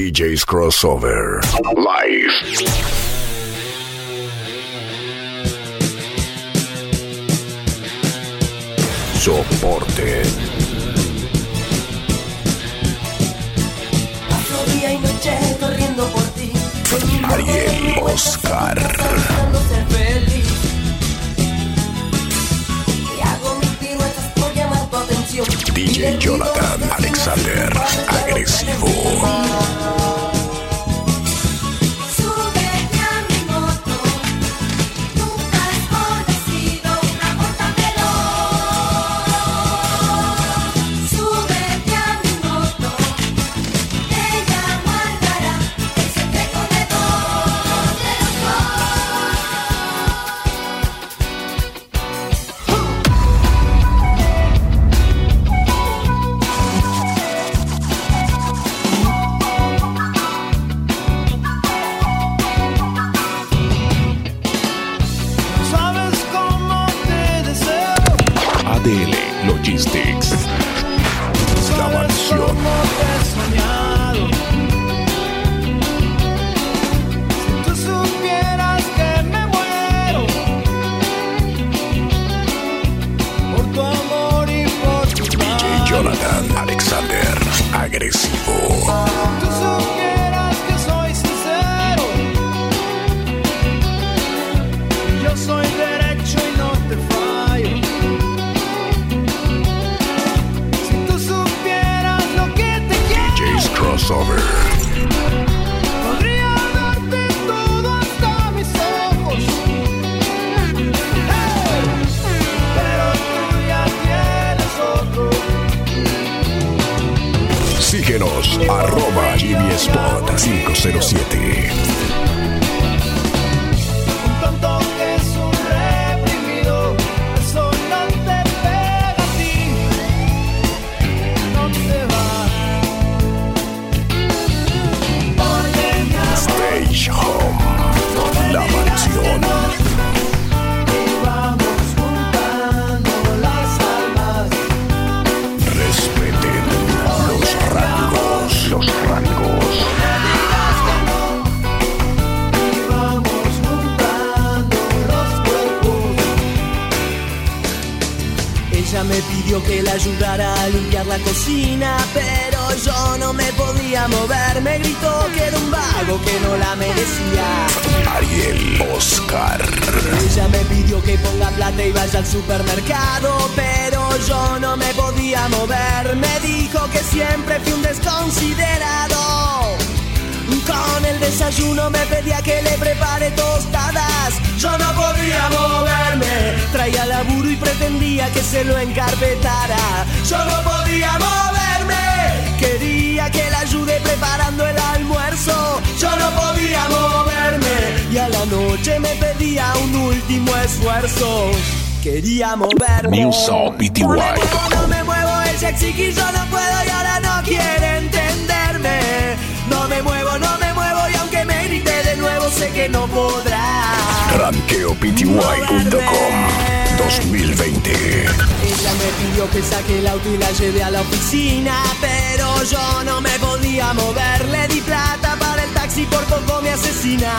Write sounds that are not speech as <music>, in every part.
DJ's Crossover. Live. Soporte. Paso día y noche corriendo por ti. Ariel Oscar. Ser feliz. Y hago mis piruetas por llamar tu atención. DJ Jonathan Alexander. Agresivo. Ayudara a limpiar la cocina, pero yo no me podía mover. Me gritó que era un vago que no la merecía. Ariel Oscar. Ella me pidió que ponga plata y vaya al supermercado, pero yo no me podía mover. Me dijo que siempre fui un desconsiderado. Con el desayuno me pedía que le prepare tostadas. Yo no podía moverme. Traía laburo y pretendía que se lo encarpetara. Yo no podía moverme. Quería que la ayude preparando el almuerzo. Yo no podía moverme. Y a la noche me pedía un último esfuerzo. Quería moverme. PTY. No me muevo, no me muevo, el sexy yo no puedo y ahora no quiere entenderme. No me muevo, no me grite de nuevo sé que no podrá. RanqueoPTY.com 2020. Ella me pidió que saque el auto y la lleve a la oficina, pero yo no me podía mover. Le di plata para el taxi, por poco me asesina.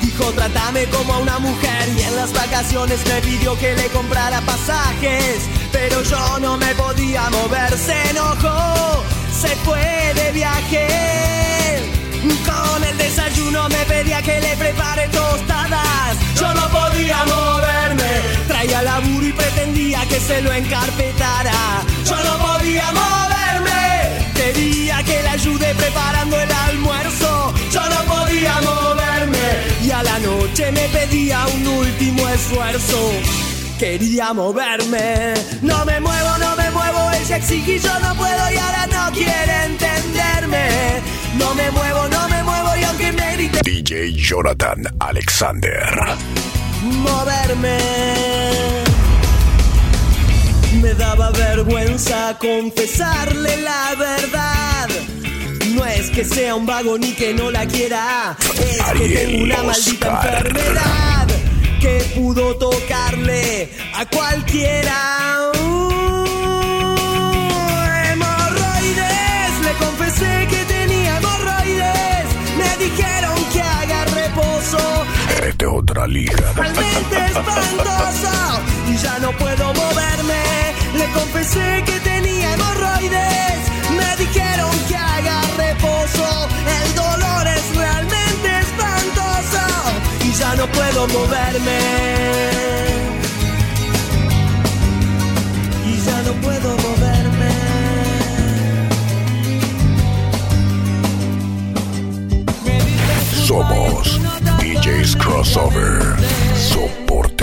Dijo, trátame como a una mujer y en las vacaciones me pidió que le comprara pasajes, pero yo no me podía mover. Se enojó, se fue de viaje. Desayuno me pedía que le prepare tostadas. Yo no podía moverme. Traía laburo y pretendía que se lo encarpetara. Yo no podía moverme. Quería que le ayude preparando el almuerzo. Yo no podía moverme. Y a la noche me pedía un último esfuerzo. Quería moverme. No me muevo, no me muevo. Ella exige y yo no puedo y ahora no quiere entenderme. No me muevo, no me muevo y aunque me grite DJ Jonathan Alexander. moverme. Me daba vergüenza confesarle la verdad. No es que sea un vago ni que no la quiera, es que tengo una maldita Oscar. enfermedad que pudo tocarle a cualquiera. de otra. Realmente espantoso y ya no puedo moverme. Le confesé que tenía hemorroides. Me dijeron que haga reposo. El dolor es realmente espantoso y ya no puedo moverme. Somos DJs Crossover. Soporte.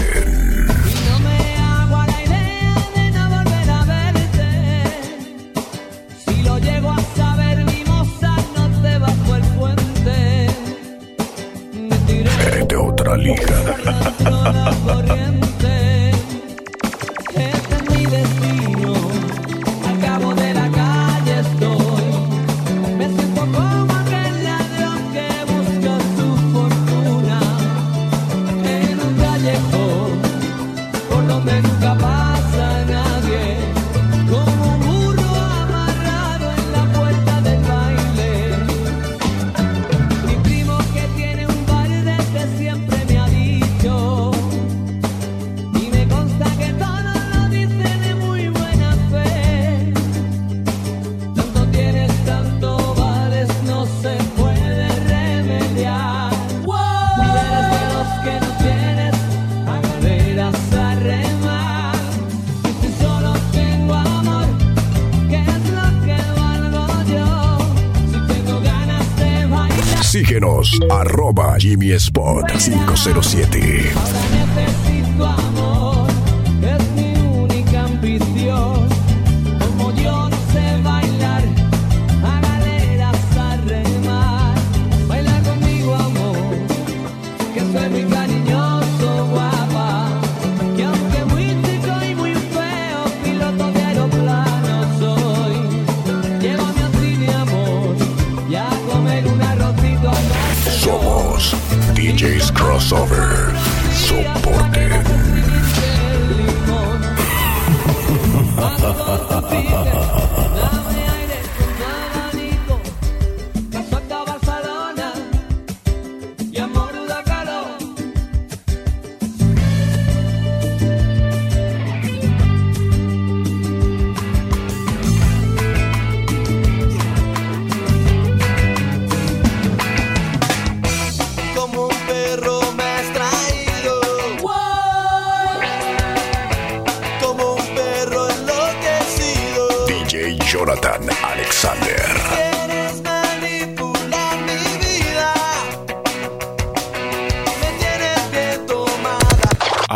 arroba Jimmy Spot 507.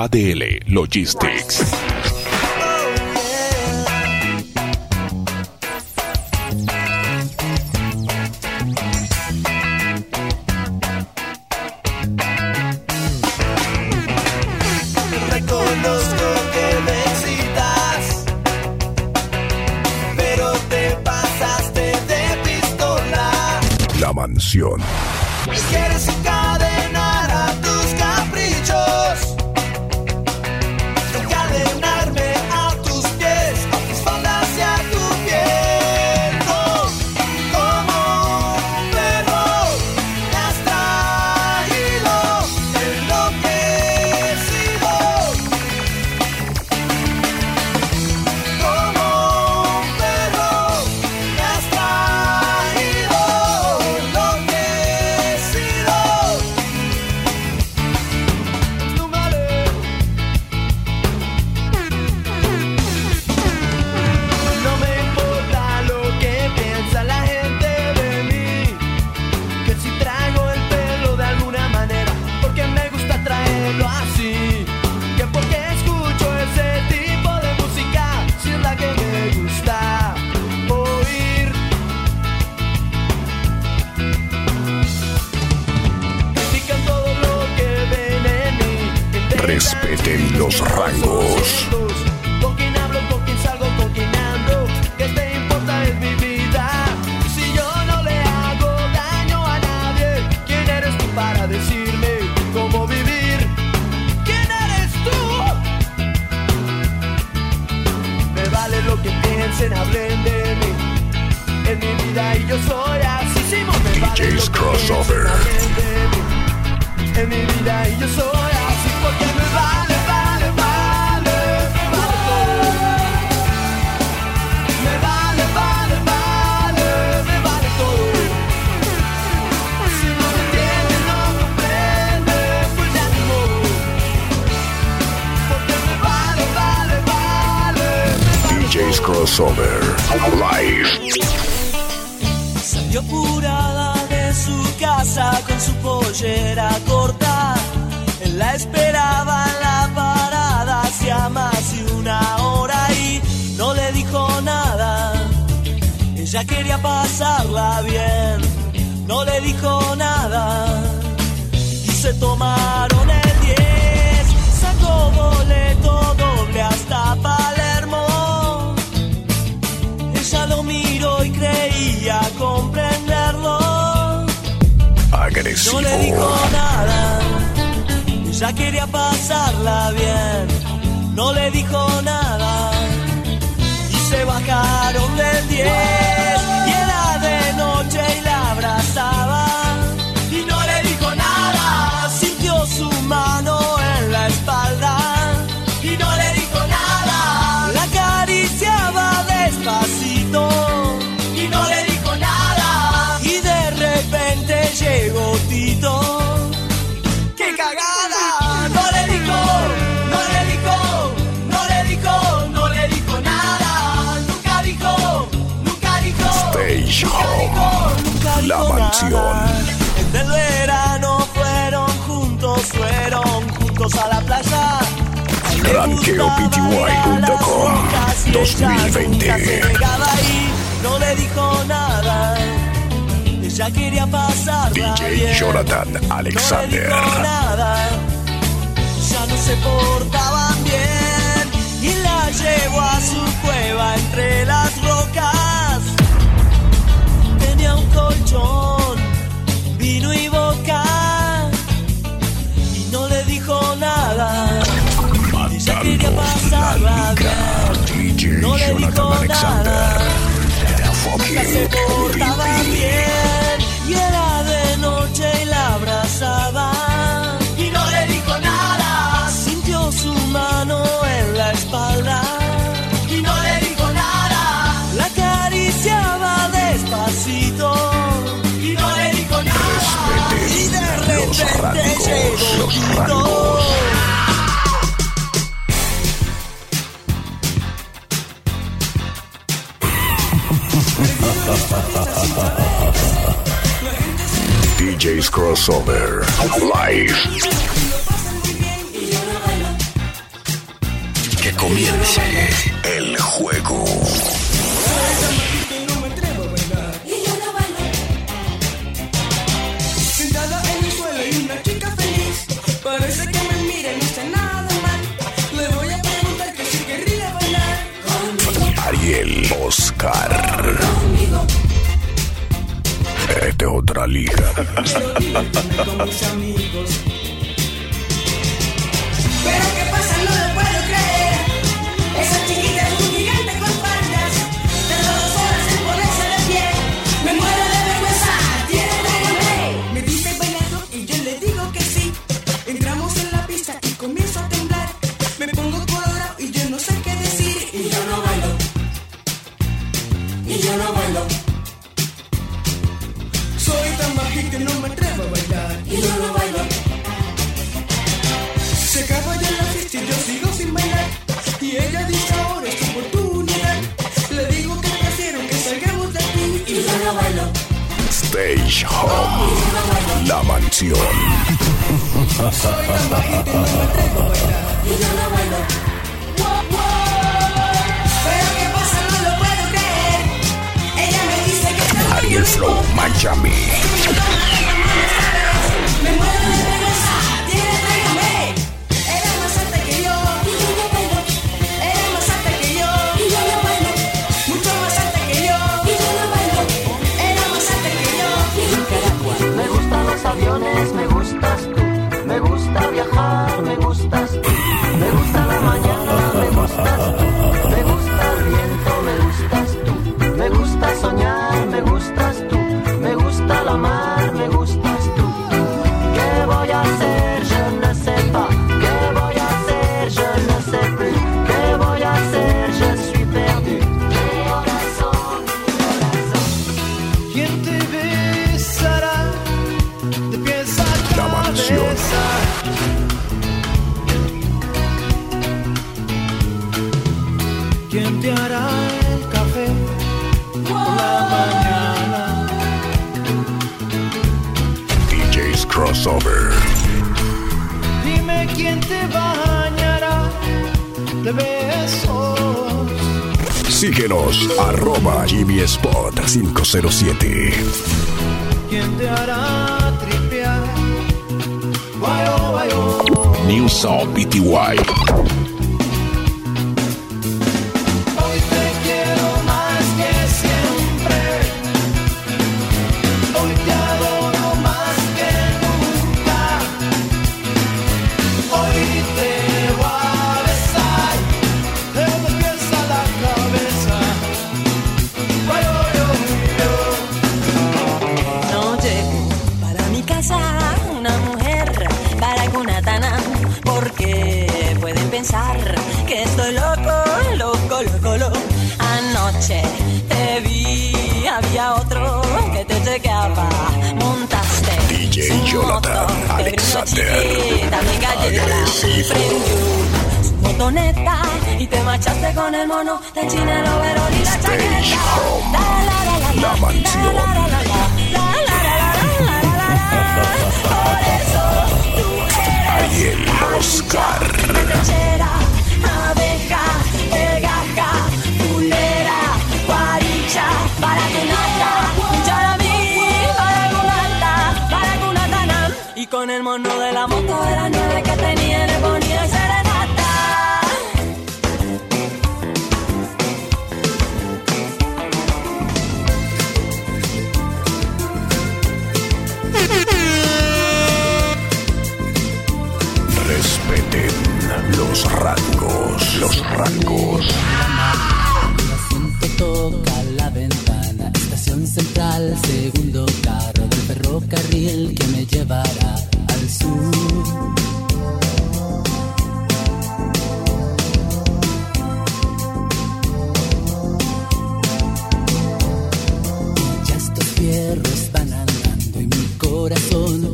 ADL Logistics. yo soy así. Si DJ's Crossover. En mi vida yo soy así porque me vale, vale, vale, me vale todo. Me vale, vale, vale, me vale todo. Si no me entiende, no comprende, pues ya ni. Porque me vale, vale, vale, vale DJ's Crossover. Live. Salió apurada de su casa con su pollera corta. Él la esperaba en la parada hacía más de una hora y no le dijo nada. Ella quería pasarla bien, no le dijo nada. Y se tomaron el 10, sacó boleto doble hasta Palermo. Creía comprenderlo. No le dijo Agresivo. nada. Ella quería pasarla bien. No le dijo nada. Y se bajaron del 10. Y era de noche y la abrazaba. Y no le dijo nada. Sintió su mano La mansión. En el verano fueron juntos, fueron juntos a la playa. RanqueoPty.com gustaba ir a las rocas y ella 2020. nunca se negaba y no le dijo nada. Ella quería pasar DJ Jonathan no le Alexander. dijo nada, ya no se portaban bien y la llevó a su cueva entre las Jonathan Alexander. DJ's Crossover. Live. Que comience el juego. Y yo no bailo. Sentada en el suelo y una chica feliz Parece que me mira y no está nada mal Le voy a preguntar que si querría bailar Ariel Oscar. De otra liga. con mis amigos Pero qué pasa, no lo puedo creer Esa chiquita Stage Home. La mansión. Crossover. Dime quién te bañará de besos. Síguenos, arroba Jimmy Spot 507. ¿Quién te hará tripear? New Sound PTY. prendió motoneta y te machaste con el mono de China, el overol y la chaqueta. La. Ahí el Oscar. Asunto toca la ventana. Estación central, segundo carro del ferrocarril que me llevará al sur. Ya estos fierros van andando y mi corazón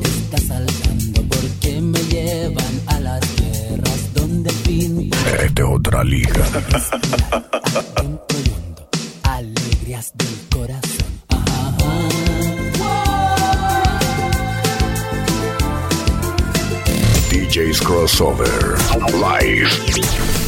nuestra liga. Alegrías del corazón. DJ's Crossover. Live.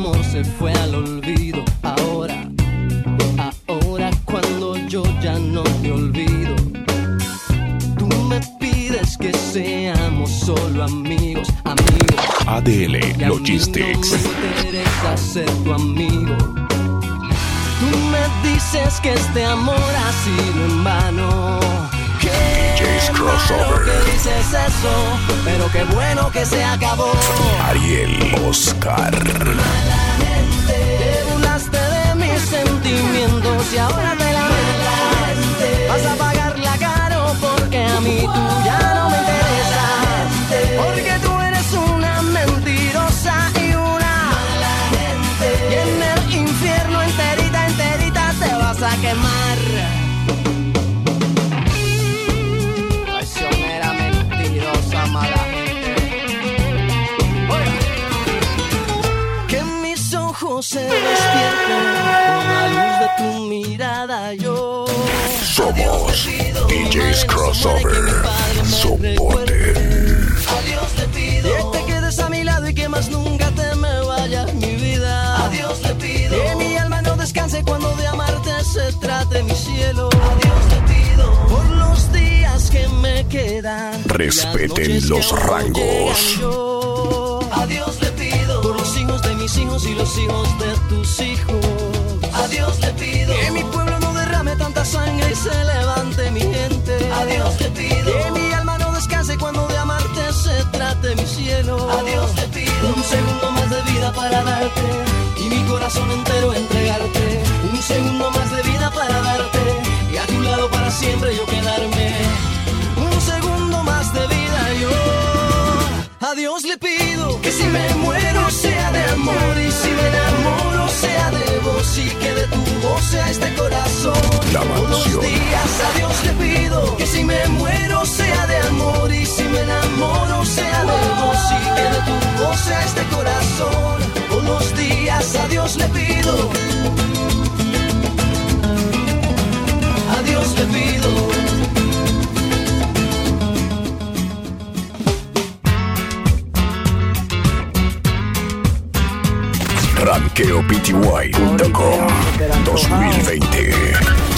Amor se fue al olvido, ahora, ahora cuando yo ya no te olvido. Tú me pides que seamos solo amigos, amigos. ADL Y a mí Logistics. No me interesa ser tu amigo. Tú me dices que este amor ha sido en vano. Qué Crossover. que dices eso, pero qué bueno que se acabó. Ariel Oscar. Te burlaste de mis sentimientos y ahora te lamentas. Vas a pagarla caro porque a mí tú ya se despierten con la luz de tu mirada. Yo Somos DJ's Crossover. Soporte. Adiós te pido que te quedes a mi lado y que más nunca te me vayas mi vida. Adiós te pido que mi alma no descanse cuando de amarte se trate mi cielo. Adiós te pido por los días que me quedan. Respeten los rangos y los hijos de tus hijos. A Dios le pido que mi pueblo no derrame tanta sangre y se levante mi gente. A Dios le pido que mi alma no descanse cuando de amarte se trate mi cielo. A Dios le pido un segundo más de vida para darte y mi corazón entero entregarte. Un segundo más de vida para darte y a tu lado para siempre yo quedarme. Un segundo más de vida yo. A Dios le pido que si me muero sea de amor y que de tu voz sea este corazón. La mansión. días a Dios le pido que si me muero sea de amor y si me enamoro sea de vos y que de tu voz sea este corazón. Los días a Dios le pido. A Dios le pido. ranqueopty.com 2020.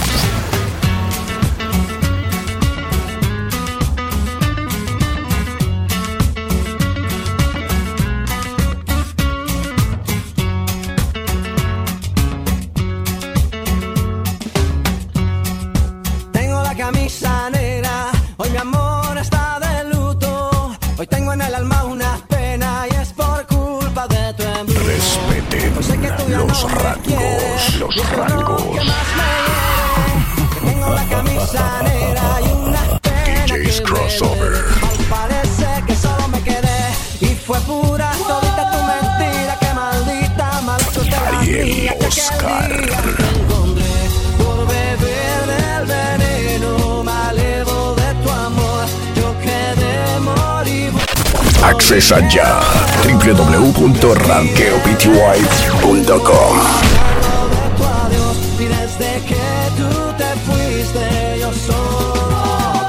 Accesa ya www.ranqueopty.com desde que tú te fuiste yo solo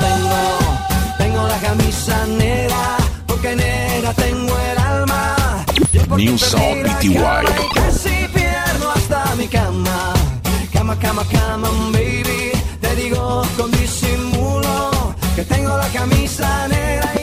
tengo, la camisa negra porque negra tengo el alma. New Sound BTY. pierdo hasta mi cama, cama, cama, cama, baby. Te digo con disimulo que tengo la camisa negra y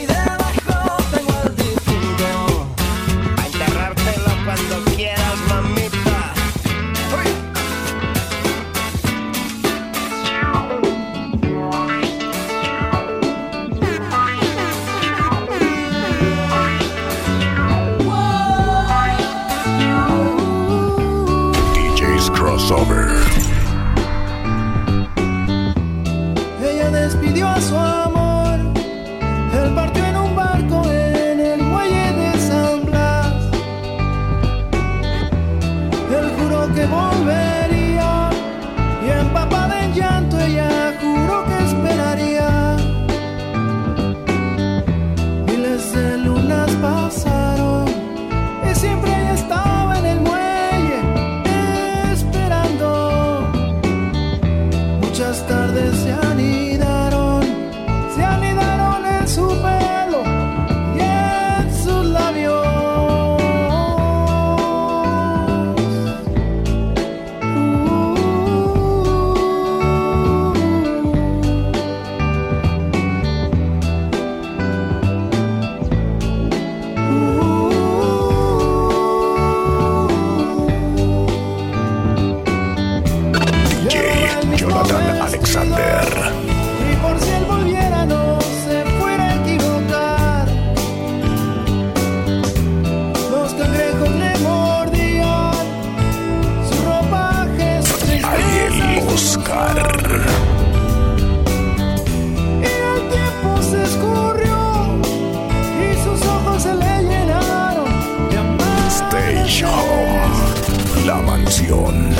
Oscar. Y el tiempo se escurrió Y sus ojos se le llenaron de amar Stage Home. La mansión.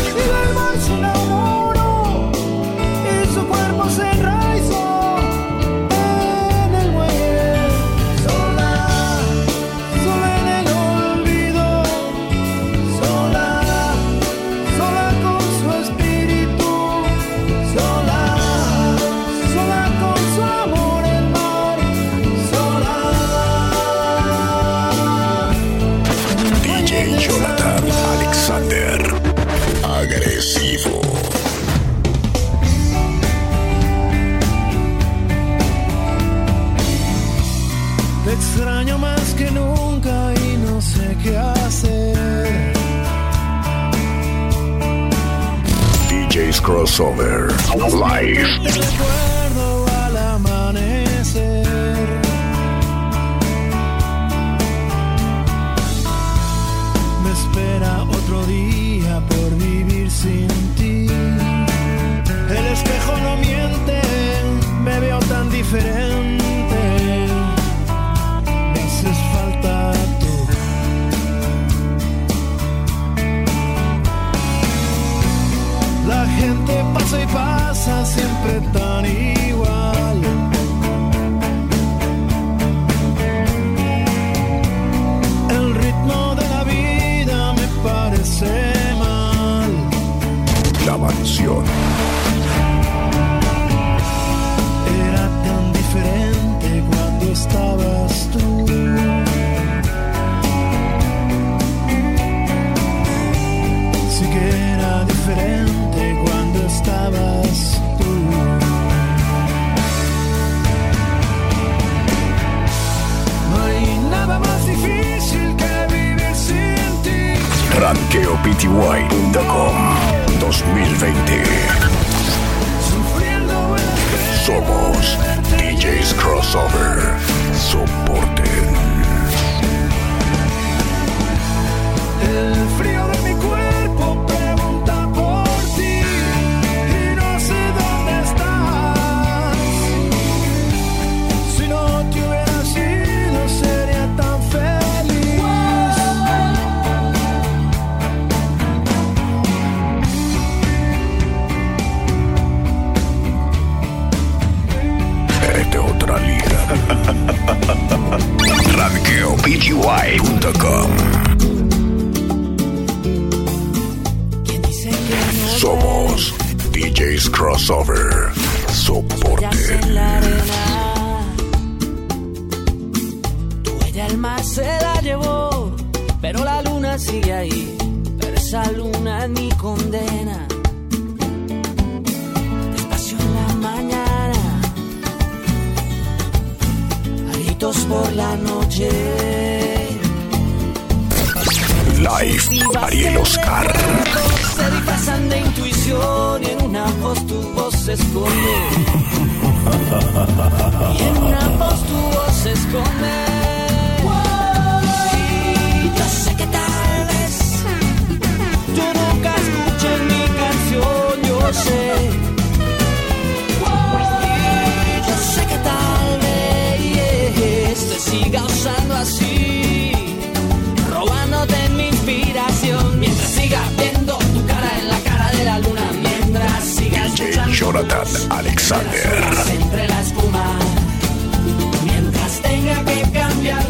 Crossover. Live. 2020. Somos DJs Crossover. Soporten. El frío <laughs> ranqueopty.com ¿Quién dice que no Somos DJs Crossover. Huellas Soporten. en la arena. Tu huella el mar se la llevó, pero la luna sigue ahí. Pero esa luna es mi condena. Gritos por la noche. Live. Ariel Oscar. Se disfrazan de intuición y en una voz tu voz se esconde. Y en una voz tu voz se esconde. Y yo sé que tal vez yo nunca escuché mi canción, yo sé. Siga usando así robándote mi inspiración mientras siga viendo tu cara en la cara de la luna mientras siga escuchando Jonathan Alexander. entre la espuma mientras tenga que cambiar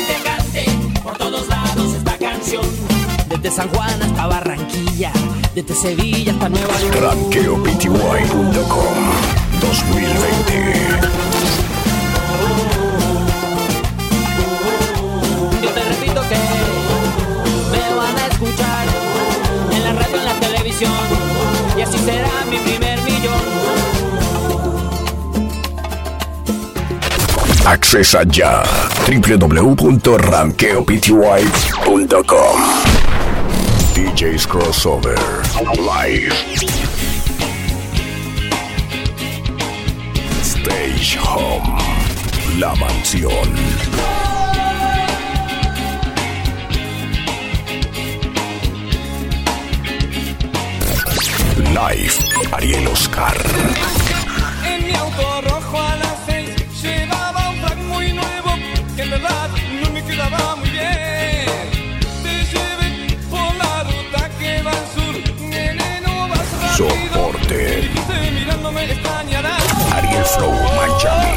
todos lados esta canción. Desde San Juan hasta Barranquilla, desde Sevilla hasta Nueva York. ranqueopty.com 2020. Yo te repito que me van a escuchar en la radio, en la televisión, y así será mi primer Accesa ya www.ranqueopty.com DJs Crossover Live. Stage Home La Mansión. Live Ariel Oscar. En mi auto rojo a Ariel Flow Miami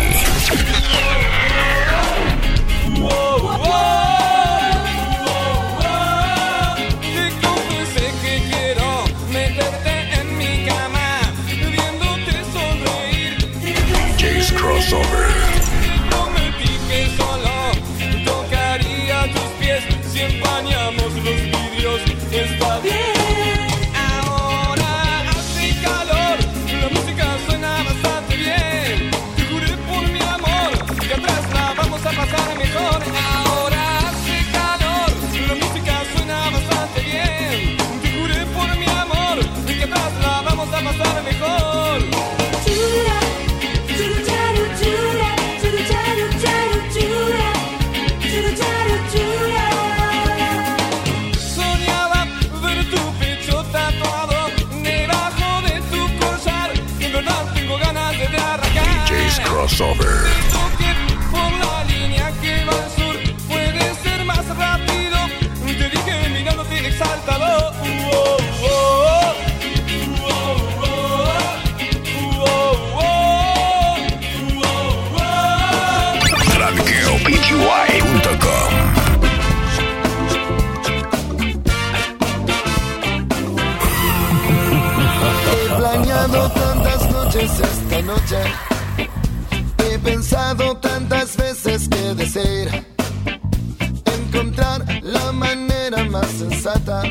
manera más sensata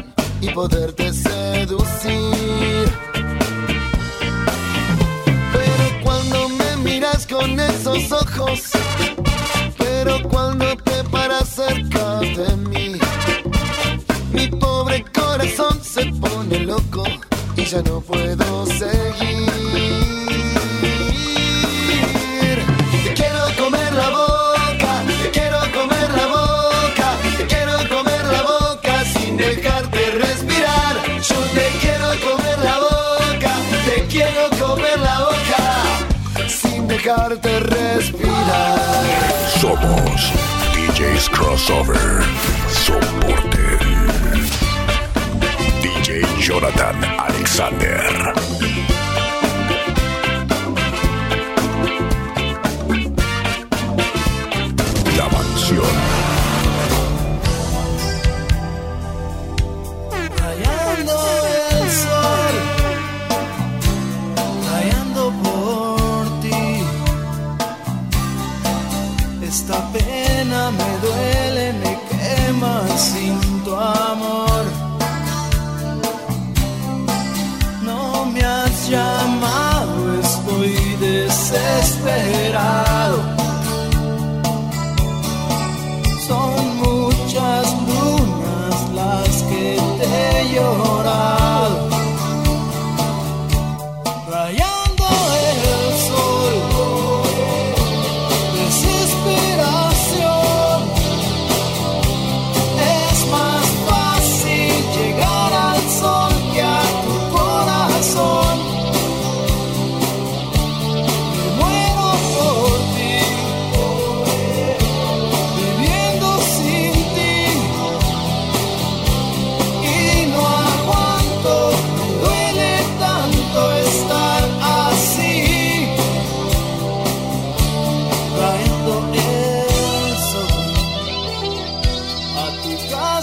y poderte seducir. Pero cuando me miras con esos ojos, pero cuando te paras cerca de mí, mi pobre corazón se pone loco y ya no puedo seguir. dejarte respirar. Somos DJs Crossover. Soporte. DJ Jonathan Alexander.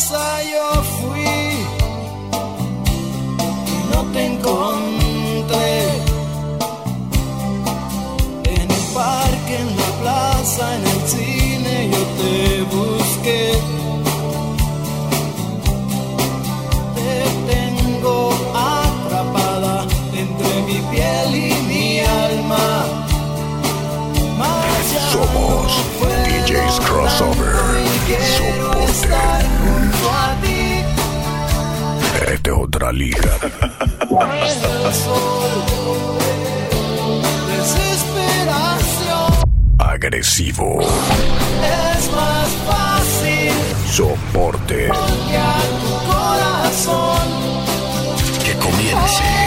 casa yo fui, no te encontré. la liga. Agresivo. Es más fácil. Soporte. Que comience.